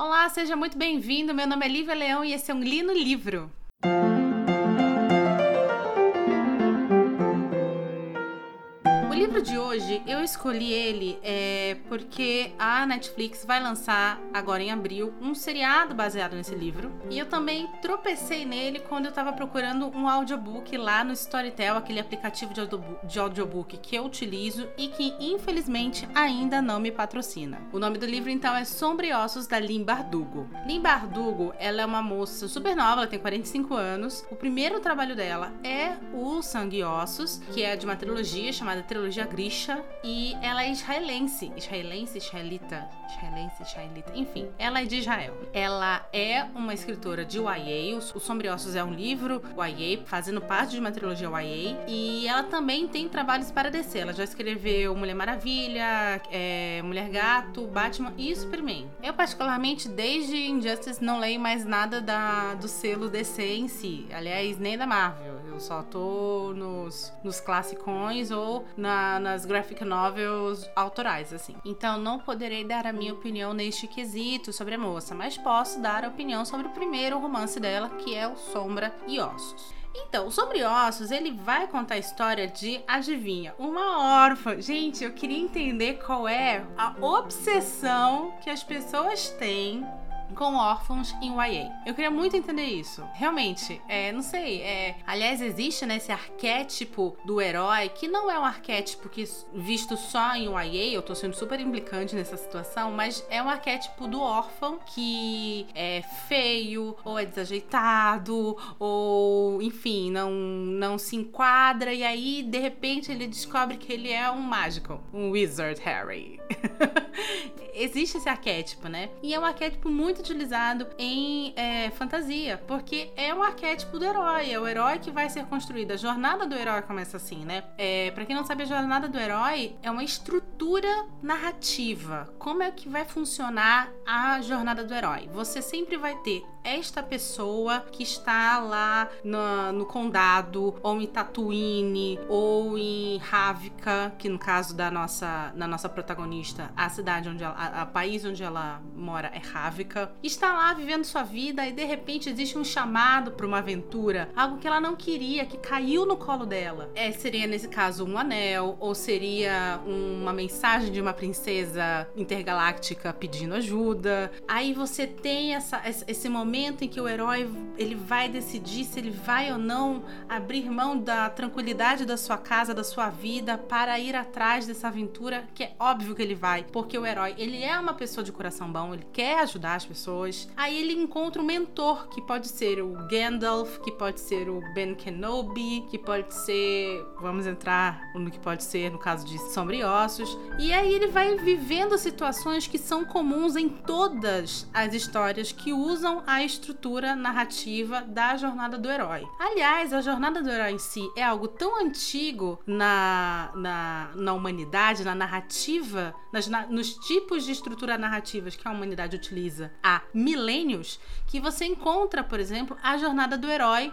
Olá, seja muito bem-vindo. Meu nome é Lívia Leão e esse é um Lino Livro. Livro de hoje, eu escolhi ele é, porque a Netflix vai lançar agora em abril um seriado baseado nesse livro. E eu também tropecei nele quando eu tava procurando um audiobook lá no Storytel, aquele aplicativo de audiobook, de audiobook que eu utilizo e que infelizmente ainda não me patrocina. O nome do livro então é Sombriossos da Lim Bardugo. Bardugo, ela é uma moça super nova, ela tem 45 anos. O primeiro trabalho dela é o Sangue e Ossos, que é de uma trilogia chamada trilogia Grisha e ela é israelense. Israelense, israelita, israelense, israelita, enfim, ela é de Israel. Ela é uma escritora de YA, o Sombriossos é um livro YA, fazendo parte de uma trilogia YA, e ela também tem trabalhos para descer. Ela já escreveu Mulher Maravilha, é, Mulher Gato, Batman e Superman. Eu, particularmente, desde Injustice, não leio mais nada da, do selo DC em si. Aliás, nem da Marvel. Eu só tô nos, nos classicões ou na nas graphic novels autorais, assim. Então não poderei dar a minha opinião neste quesito sobre a moça, mas posso dar a opinião sobre o primeiro romance dela, que é o Sombra e Ossos. Então, Sobre Ossos, ele vai contar a história de, adivinha, uma órfã. Gente, eu queria entender qual é a obsessão que as pessoas têm com órfãos em YA. Eu queria muito entender isso. Realmente, é, não sei, é, aliás, existe né, esse arquétipo do herói, que não é um arquétipo que visto só em YA, eu tô sendo super implicante nessa situação, mas é um arquétipo do órfão que é feio, ou é desajeitado, ou enfim, não, não se enquadra, e aí de repente ele descobre que ele é um mágico, um wizard Harry. existe esse arquétipo, né? E é um arquétipo muito utilizado em é, fantasia, porque é um arquétipo do herói, é o herói que vai ser construído. A jornada do herói começa assim, né? É, para quem não sabe, a jornada do herói é uma estrutura narrativa. Como é que vai funcionar a jornada do herói? Você sempre vai ter esta pessoa que está lá no, no condado, ou em Tatooine, ou em Ravka, que no caso da nossa, da nossa protagonista, a cidade onde ela, a, a país onde ela mora é Ravka, está lá vivendo sua vida e de repente existe um chamado para uma aventura, algo que ela não queria, que caiu no colo dela. É, seria nesse caso um anel, ou seria uma mensagem de uma princesa intergaláctica pedindo ajuda. Aí você tem essa, esse momento momento em que o herói ele vai decidir se ele vai ou não abrir mão da tranquilidade da sua casa, da sua vida para ir atrás dessa aventura, que é óbvio que ele vai, porque o herói, ele é uma pessoa de coração bom, ele quer ajudar as pessoas. Aí ele encontra um mentor, que pode ser o Gandalf, que pode ser o Ben Kenobi, que pode ser, vamos entrar no que pode ser no caso de Sombriossos. E aí ele vai vivendo situações que são comuns em todas as histórias que usam a estrutura narrativa da jornada do herói. Aliás, a jornada do herói em si é algo tão antigo na, na, na humanidade, na narrativa, nas, na, nos tipos de estrutura narrativas que a humanidade utiliza há milênios, que você encontra, por exemplo, a jornada do herói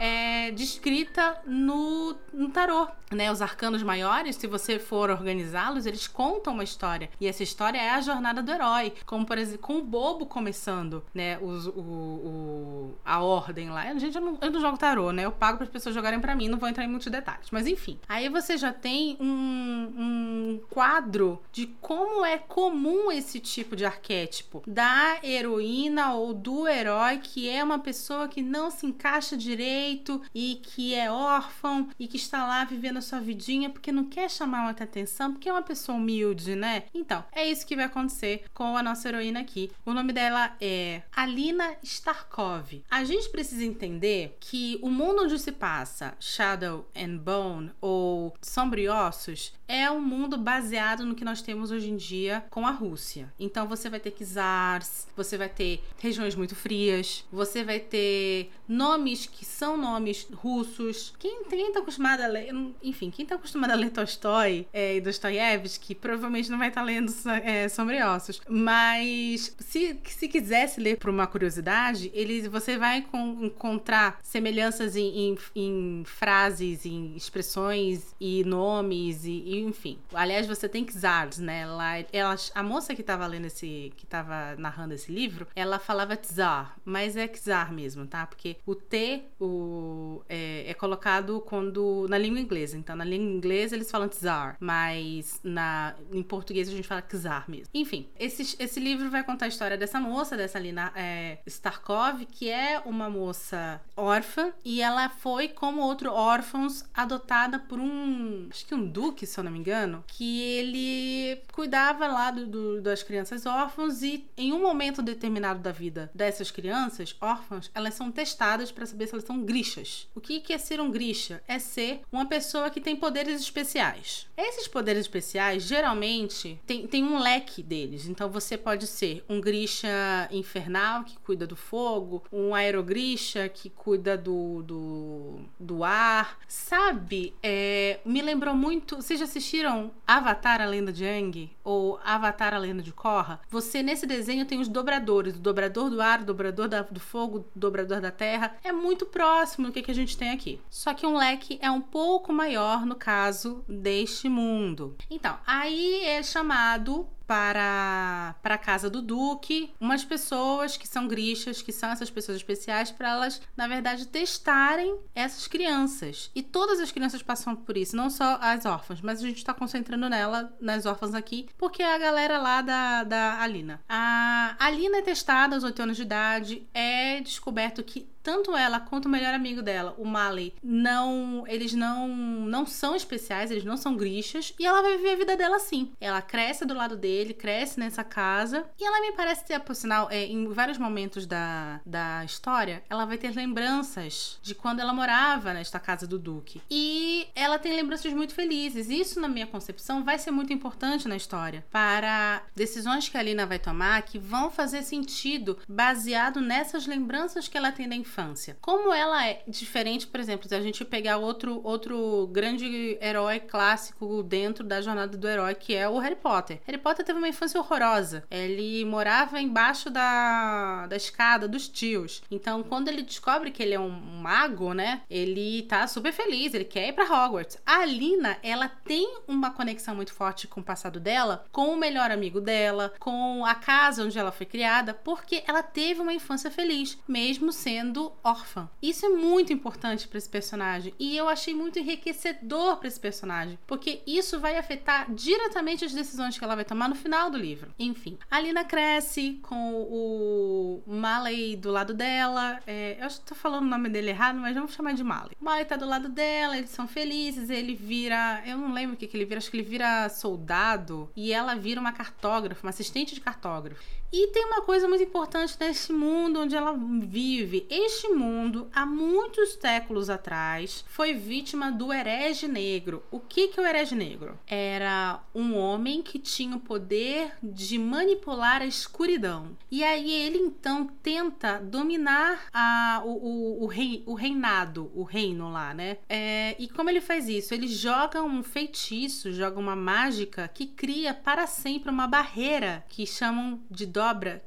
é, descrita no, no tarô. Né? Os arcanos maiores, se você for organizá-los, eles contam uma história. E essa história é a jornada do herói. Como, por exemplo, com o bobo começando, né? Os, o, o, a ordem lá. Gente, eu não, eu não jogo tarô, né? Eu pago para as pessoas jogarem para mim, não vou entrar em muitos detalhes. Mas enfim. Aí você já tem um, um quadro de como é comum esse tipo de arquétipo da heroína ou do herói que é uma pessoa que não se encaixa direito e que é órfão e que está lá vivendo a sua vidinha porque não quer chamar muita atenção, porque é uma pessoa humilde, né? Então, é isso que vai acontecer com a nossa heroína aqui. O nome dela é Alina Starkov. A gente precisa entender que o mundo onde se passa Shadow and Bone ou Sombriossos é um mundo baseado no que nós temos hoje em dia com a Rússia. Então você vai ter czars, você vai ter regiões muito frias, você vai ter nomes que são nomes russos. Quem, quem tá acostumado a ler, enfim, quem tá acostumado a ler Tolstói é, e Dostoiévski, provavelmente não vai estar tá lendo é, Ossos. Mas se, se quisesse ler por uma curiosidade, ele, você vai com, encontrar semelhanças em, em, em, frases, em expressões e nomes e, e enfim. Aliás, você tem czars, né? Ela, ela, a moça que tava lendo esse, que tava narrando esse livro, ela falava czar, mas é czar mesmo, tá? Porque o T o, é, é colocado quando na língua inglesa. Então, na língua inglesa eles falam czar, mas na, em português a gente fala czar mesmo. Enfim, esse, esse livro vai contar a história dessa moça, dessa Lina é, Starkov, que é uma moça órfã e ela foi, como outros órfãos, adotada por um, acho que um duque, se eu não me engano, que ele cuidava lá do, do, das crianças órfãs e em um momento determinado da vida dessas crianças órfãs, elas são testadas para saber se elas são grixas. O que é ser um grisha? É ser uma pessoa que tem poderes especiais. Esses poderes especiais, geralmente, tem, tem um leque deles. Então, você pode ser um grisha infernal, que cuida do fogo, um aerogrisha, que cuida do, do, do ar. Sabe? É, me lembrou muito. Vocês já assistiram Avatar, a Lenda de Aang? Ou Avatar, a Lenda de Korra? Você, nesse desenho, tem os dobradores: o dobrador do ar, o dobrador da, do fogo, o dobrador da terra. É muito próximo do que, que a gente tem aqui. Só que um leque é um pouco maior no caso deste mundo. Então, aí é chamado para, para a casa do Duque umas pessoas que são grixas, que são essas pessoas especiais, para elas, na verdade, testarem essas crianças. E todas as crianças passam por isso, não só as órfãs, mas a gente está concentrando nela, nas órfãs aqui, porque é a galera lá da, da Alina. A Alina é testada aos 8 anos de idade, é descoberto que tanto ela quanto o melhor amigo dela, o Mali, não, eles não não são especiais, eles não são grixas e ela vai viver a vida dela assim. Ela cresce do lado dele, cresce nessa casa e ela me parece ter, por sinal, é, em vários momentos da, da história, ela vai ter lembranças de quando ela morava nesta casa do Duque. E ela tem lembranças muito felizes. Isso, na minha concepção, vai ser muito importante na história para decisões que a Lina vai tomar que vão fazer sentido baseado nessas lembranças que ela tem da infância. Como ela é diferente, por exemplo, se a gente pegar outro, outro grande herói clássico dentro da jornada do herói, que é o Harry Potter. Harry Potter teve uma infância horrorosa. Ele morava embaixo da, da escada dos tios. Então, quando ele descobre que ele é um mago, né? Ele tá super feliz, ele quer ir pra Hogwarts. A Alina, ela tem uma conexão muito forte com o passado dela, com o melhor amigo dela, com a casa onde ela foi criada, porque ela teve uma infância feliz, mesmo sendo órfã. Isso é muito importante para esse personagem e eu achei muito enriquecedor para esse personagem, porque isso vai afetar diretamente as decisões que ela vai tomar no final do livro. Enfim, a Lina cresce com o Maley do lado dela. É, eu tô falando o nome dele errado, mas vamos chamar de Maley. O Maley tá do lado dela, eles são felizes, ele vira. Eu não lembro o que, que ele vira, acho que ele vira soldado e ela vira uma cartógrafa, uma assistente de cartógrafo. E tem uma coisa muito importante nesse mundo onde ela vive. Este mundo, há muitos séculos atrás, foi vítima do herege negro. O que, que é o herege negro? Era um homem que tinha o poder de manipular a escuridão. E aí ele então tenta dominar a, o, o, o, rei, o reinado, o reino lá, né? É, e como ele faz isso? Ele joga um feitiço, joga uma mágica que cria para sempre uma barreira que chamam de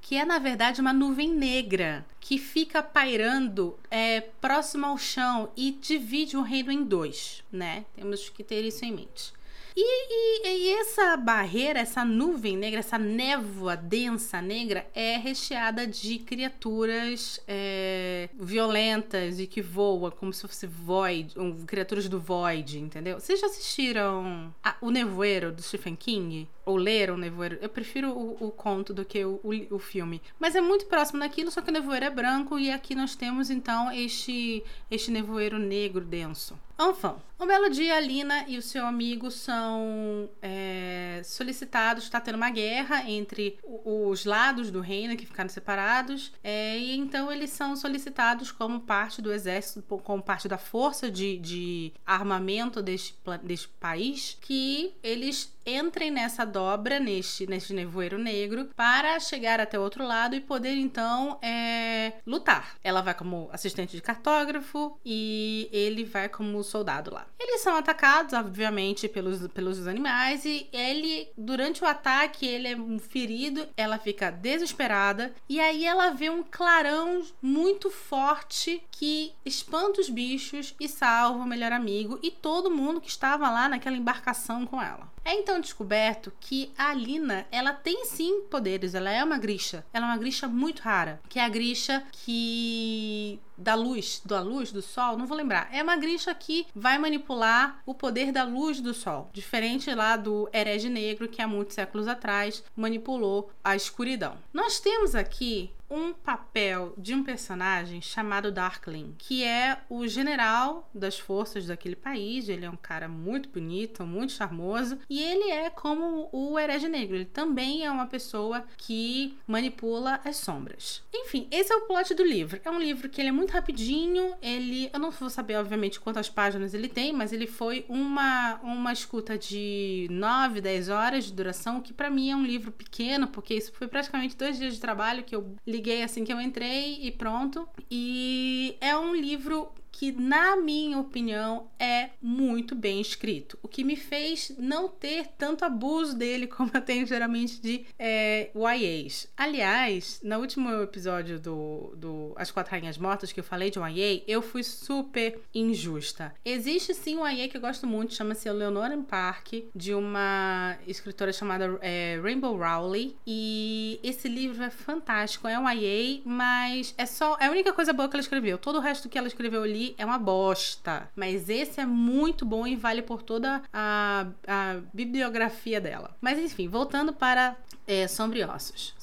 que é na verdade uma nuvem negra que fica pairando é, próximo ao chão e divide o reino em dois, né? Temos que ter isso em mente. E, e, e, essa barreira, essa nuvem negra, essa névoa densa negra é recheada de criaturas é, violentas e que voam como se fosse void, um, criaturas do void, entendeu? Vocês já assistiram a, O Nevoeiro do Stephen King? Ou leram o Nevoeiro? Eu prefiro o, o conto do que o, o, o, filme. Mas é muito próximo daquilo, só que o nevoeiro é branco e aqui nós temos então este, este nevoeiro negro denso. Enfim, um belo dia, a Lina e o seu amigo são é, solicitados. Está tendo uma guerra entre os lados do reino que ficaram separados, é, e então eles são solicitados como parte do exército, como parte da força de, de armamento deste, deste país, que eles entrem nessa dobra, neste, neste nevoeiro negro, para chegar até o outro lado e poder então é, lutar. Ela vai como assistente de cartógrafo e ele vai como soldado lá. Eles são atacados, obviamente, pelos, pelos animais e ele, durante o ataque, ele é ferido, ela fica desesperada e aí ela vê um clarão muito forte que espanta os bichos e salva o melhor amigo e todo mundo que estava lá naquela embarcação com ela. É então descoberto que a Lina, ela tem sim poderes, ela é uma grisha. Ela é uma grisha muito rara, que é a grisha que da luz, da luz do sol, não vou lembrar. É uma grisha que vai manipular o poder da luz do sol, diferente lá do herege negro que há muitos séculos atrás manipulou a escuridão. Nós temos aqui um papel de um personagem chamado Darkling, que é o general das forças daquele país. Ele é um cara muito bonito, muito charmoso, e ele é como o herege negro. Ele também é uma pessoa que manipula as sombras. Enfim, esse é o plot do livro. É um livro que ele é muito rapidinho. Ele, eu não vou saber obviamente quantas páginas ele tem, mas ele foi uma uma escuta de 9, 10 horas de duração, que para mim é um livro pequeno, porque isso foi praticamente dois dias de trabalho que eu li liguei assim que eu entrei e pronto. E é um livro que, na minha opinião, é muito bem escrito. O que me fez não ter tanto abuso dele como eu tenho geralmente de é, YAs. Aliás, no último episódio do, do As Quatro Rainhas Mortas que eu falei de YA, eu fui super injusta. Existe sim um YA que eu gosto muito, chama-se Leonora Park, de uma escritora chamada é, Rainbow Rowley. E esse livro é fantástico. É um YA, mas é só. É a única coisa boa que ela escreveu. Todo o resto que ela escreveu ali é uma bosta. Mas esse é muito bom e vale por toda a, a bibliografia dela. Mas enfim, voltando para é, Sombriossos.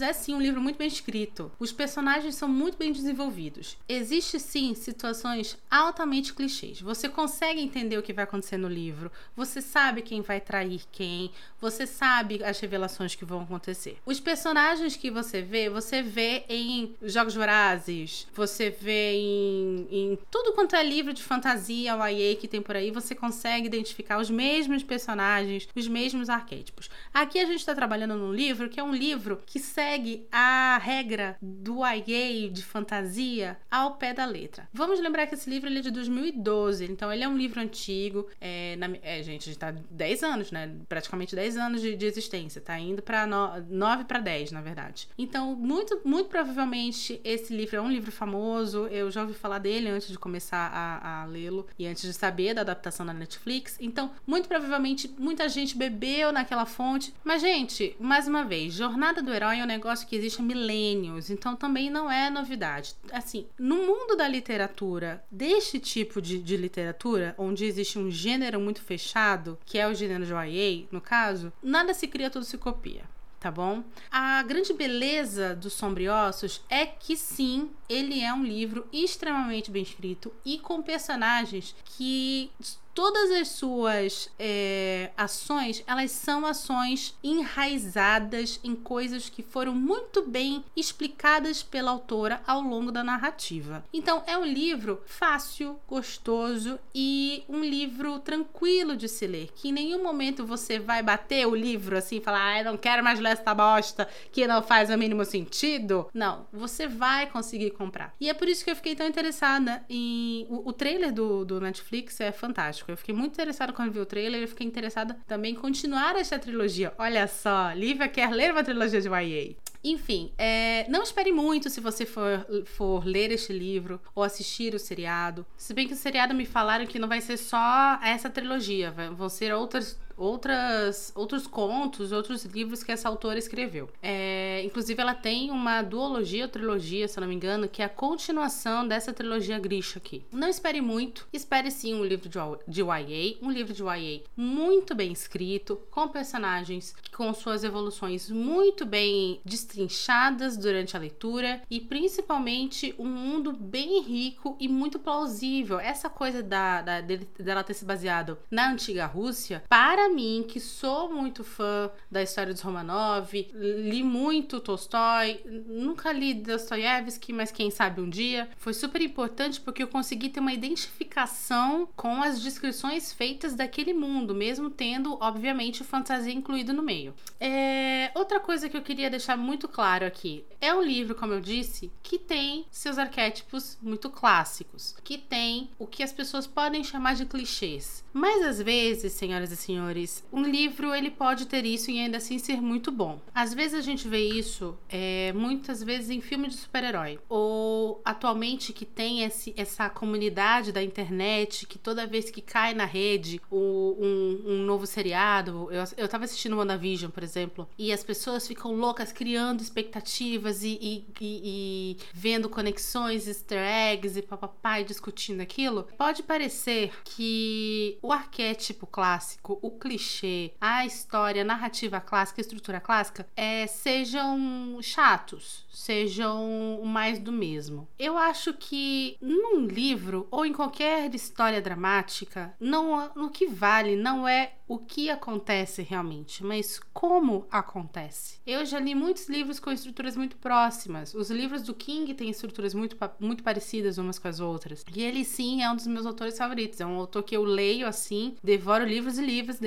É sim um livro muito bem escrito. Os personagens são muito bem desenvolvidos. Existe sim situações altamente clichês. Você consegue entender o que vai acontecer no livro. Você sabe quem vai trair quem. Você sabe as revelações que vão acontecer. Os personagens que você vê, você vê em Jogos Vorazes. Você vê em, em tudo quanto é livro de fantasia, o YA que tem por aí. Você consegue identificar os mesmos personagens, os mesmos arquétipos. Aqui a gente está trabalhando num livro que é um livro que segue a regra do YA de fantasia ao pé da letra. Vamos lembrar que esse livro ele é de 2012, então ele é um livro antigo. É, na, é gente, a gente tá 10 anos, né? Praticamente 10 anos de, de existência. Tá indo para 9 para 10, na verdade. Então, muito, muito provavelmente esse livro é um livro famoso. Eu já ouvi falar dele antes de começar a, a lê-lo e antes de saber da adaptação da Netflix. Então, muito provavelmente muita gente bebeu naquela fonte. Mas, gente, mais uma vez, Jornada do Herói é um negócio que existe há milênios, então também não é novidade. Assim, no mundo da literatura, deste tipo de, de literatura, onde existe um gênero muito fechado, que é o gênero de YA, no caso, nada se cria, tudo se copia tá bom? A grande beleza dos Sombriossos é que sim, ele é um livro extremamente bem escrito e com personagens que todas as suas é, ações, elas são ações enraizadas em coisas que foram muito bem explicadas pela autora ao longo da narrativa. Então, é um livro fácil, gostoso e um livro tranquilo de se ler, que em nenhum momento você vai bater o livro assim e falar, ah, eu não quero mais ler essa bosta que não faz o mínimo sentido. Não, você vai conseguir comprar. E é por isso que eu fiquei tão interessada em. O, o trailer do, do Netflix é fantástico. Eu fiquei muito interessada quando vi o trailer. Eu fiquei interessada também em continuar essa trilogia. Olha só, Lívia quer ler uma trilogia de YA. Enfim, é, não espere muito se você for, for ler este livro ou assistir o seriado. Se bem que o seriado me falaram que não vai ser só essa trilogia, vão ser outras outras, outros contos, outros livros que essa autora escreveu. É, inclusive, ela tem uma duologia ou trilogia, se não me engano, que é a continuação dessa trilogia Grisha aqui. Não espere muito, espere sim um livro de, de YA, um livro de YA muito bem escrito, com personagens com suas evoluções muito bem destrinchadas durante a leitura e principalmente um mundo bem rico e muito plausível. Essa coisa da, da dela ter se baseado na antiga Rússia, para mim, que sou muito fã da história dos Romanov, li muito Tolstói, nunca li Dostoiévski, mas quem sabe um dia, foi super importante porque eu consegui ter uma identificação com as descrições feitas daquele mundo, mesmo tendo, obviamente, fantasia incluído no meio. É... Outra coisa que eu queria deixar muito claro aqui: é um livro, como eu disse, que tem seus arquétipos muito clássicos, que tem o que as pessoas podem chamar de clichês. Mas às vezes, senhoras e senhores, um livro ele pode ter isso e ainda assim ser muito bom. Às vezes a gente vê isso é, muitas vezes em filme de super-herói. Ou atualmente que tem esse, essa comunidade da internet que toda vez que cai na rede o, um, um, novo seriado, eu, eu tava assistindo WandaVision, por exemplo, e as pessoas ficam loucas criando expectativas e, e, e, e vendo conexões, easter eggs e papapá e discutindo aquilo, pode parecer que o arquétipo clássico, o clichê, a história, a narrativa clássica, a estrutura clássica, é, sejam chatos, sejam mais do mesmo. Eu acho que num livro ou em qualquer história dramática, não, no que vale não é o que acontece realmente, mas como acontece. Eu já li muitos livros com estruturas muito próximas. Os livros do King têm estruturas muito, muito parecidas umas com as outras. E ele sim é um dos meus autores favoritos. É um autor que eu leio assim, devoro livros e livros.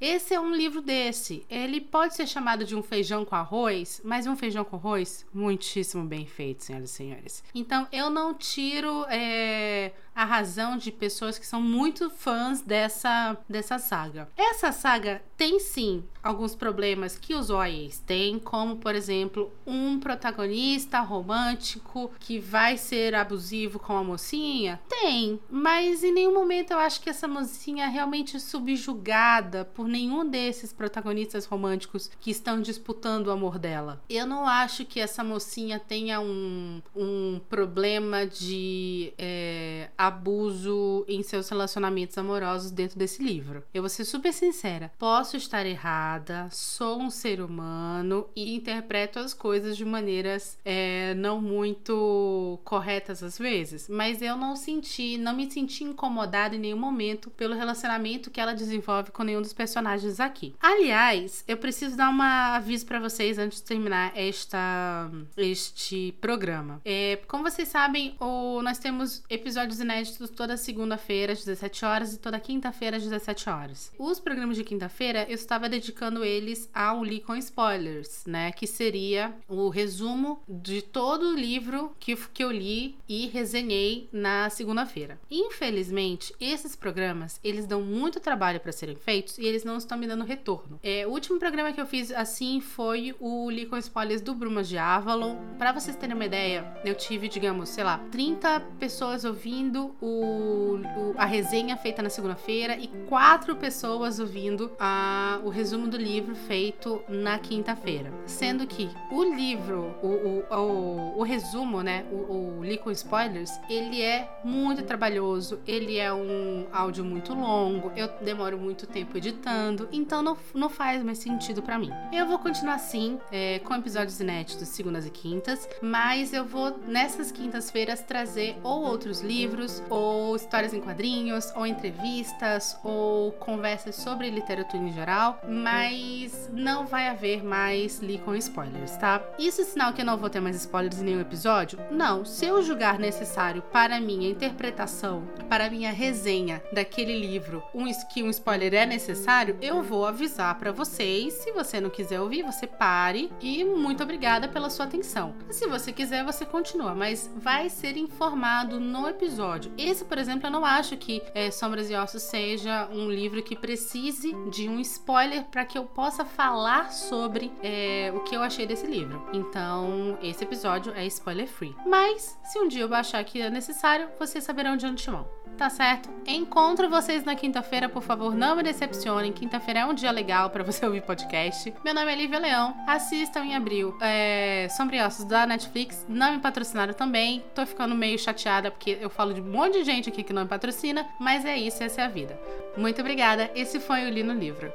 Esse é um livro desse. Ele pode ser chamado de um feijão com arroz, mas um feijão com arroz muitíssimo bem feito, senhoras e senhores. Então eu não tiro é, a razão de pessoas que são muito fãs dessa, dessa saga. Essa saga tem sim alguns problemas que os OAEs têm, como por exemplo, um protagonista romântico que vai ser abusivo com a mocinha? Tem, mas em nenhum momento eu acho que essa mocinha é realmente subjugada por nenhum desses protagonistas românticos que estão disputando o amor dela. Eu não acho que essa mocinha tenha um, um problema de é, abuso em seus relacionamentos amorosos dentro desse livro. Eu vou ser super sincera, posso estar errada, sou um ser humano e interpreto as coisas de maneiras é, não muito corretas às vezes, mas eu não senti, não me senti incomodada em nenhum momento pelo relacionamento que ela desenvolve com nenhum dos personagens aqui. Aliás, eu preciso dar um aviso para vocês antes de terminar esta, este programa. É, como vocês sabem, o, nós temos episódios inéditos toda segunda-feira às 17 horas e toda quinta-feira às 17 horas. Os programas de quinta-feira eu estava dedicando eles ao Li com Spoilers, né? Que seria o resumo de todo o livro que, que eu li e resenhei na segunda-feira. Infelizmente, esses programas eles dão muito trabalho para serem feitos e eles não estão me dando retorno. É, o último programa que eu fiz assim foi o Li com Spoilers do Brumas de Avalon. Para vocês terem uma ideia, eu tive, digamos, sei lá, 30 pessoas ouvindo o, o a resenha feita na segunda-feira e quatro pessoas ouvindo a, o resumo do livro feito na quinta-feira. Sendo que o livro, o, o, o, resumo, né, o, o Li com Spoilers, ele é muito trabalhoso, ele é um áudio muito longo, eu demoro muito tempo editando, então não, não faz mais sentido para mim. Eu vou continuar assim, é, com episódios inéditos segundas e quintas, mas eu vou nessas quintas-feiras trazer ou outros livros, ou histórias em quadrinhos, ou entrevistas, ou conversas sobre literatura em geral, mas não vai haver mais li com spoilers, tá? Isso é sinal que eu não vou ter mais spoilers em nenhum episódio? Não. Se eu julgar necessário para minha interpretação, para minha resenha daquele livro, um, que um spoiler é necessário, eu vou avisar para vocês. Se você não quiser ouvir, você pare e muito obrigada pela sua atenção. Se você quiser, você continua, mas vai ser informado no episódio. Esse, por exemplo, eu não acho que é, Sombras e Ossos seja um livro que precise de um spoiler para que eu possa falar sobre é, o que eu achei desse livro. Então, esse episódio é spoiler free. Mas, se um dia eu achar que é necessário, vocês saberão de antemão tá certo? Encontro vocês na quinta-feira, por favor, não me decepcionem. Quinta-feira é um dia legal para você ouvir podcast. Meu nome é Lívia Leão. Assistam em abril é, Sombriossos da Netflix. Não me patrocinaram também. Tô ficando meio chateada porque eu falo de um monte de gente aqui que não me patrocina, mas é isso, essa é a vida. Muito obrigada. Esse foi o Lino Livro.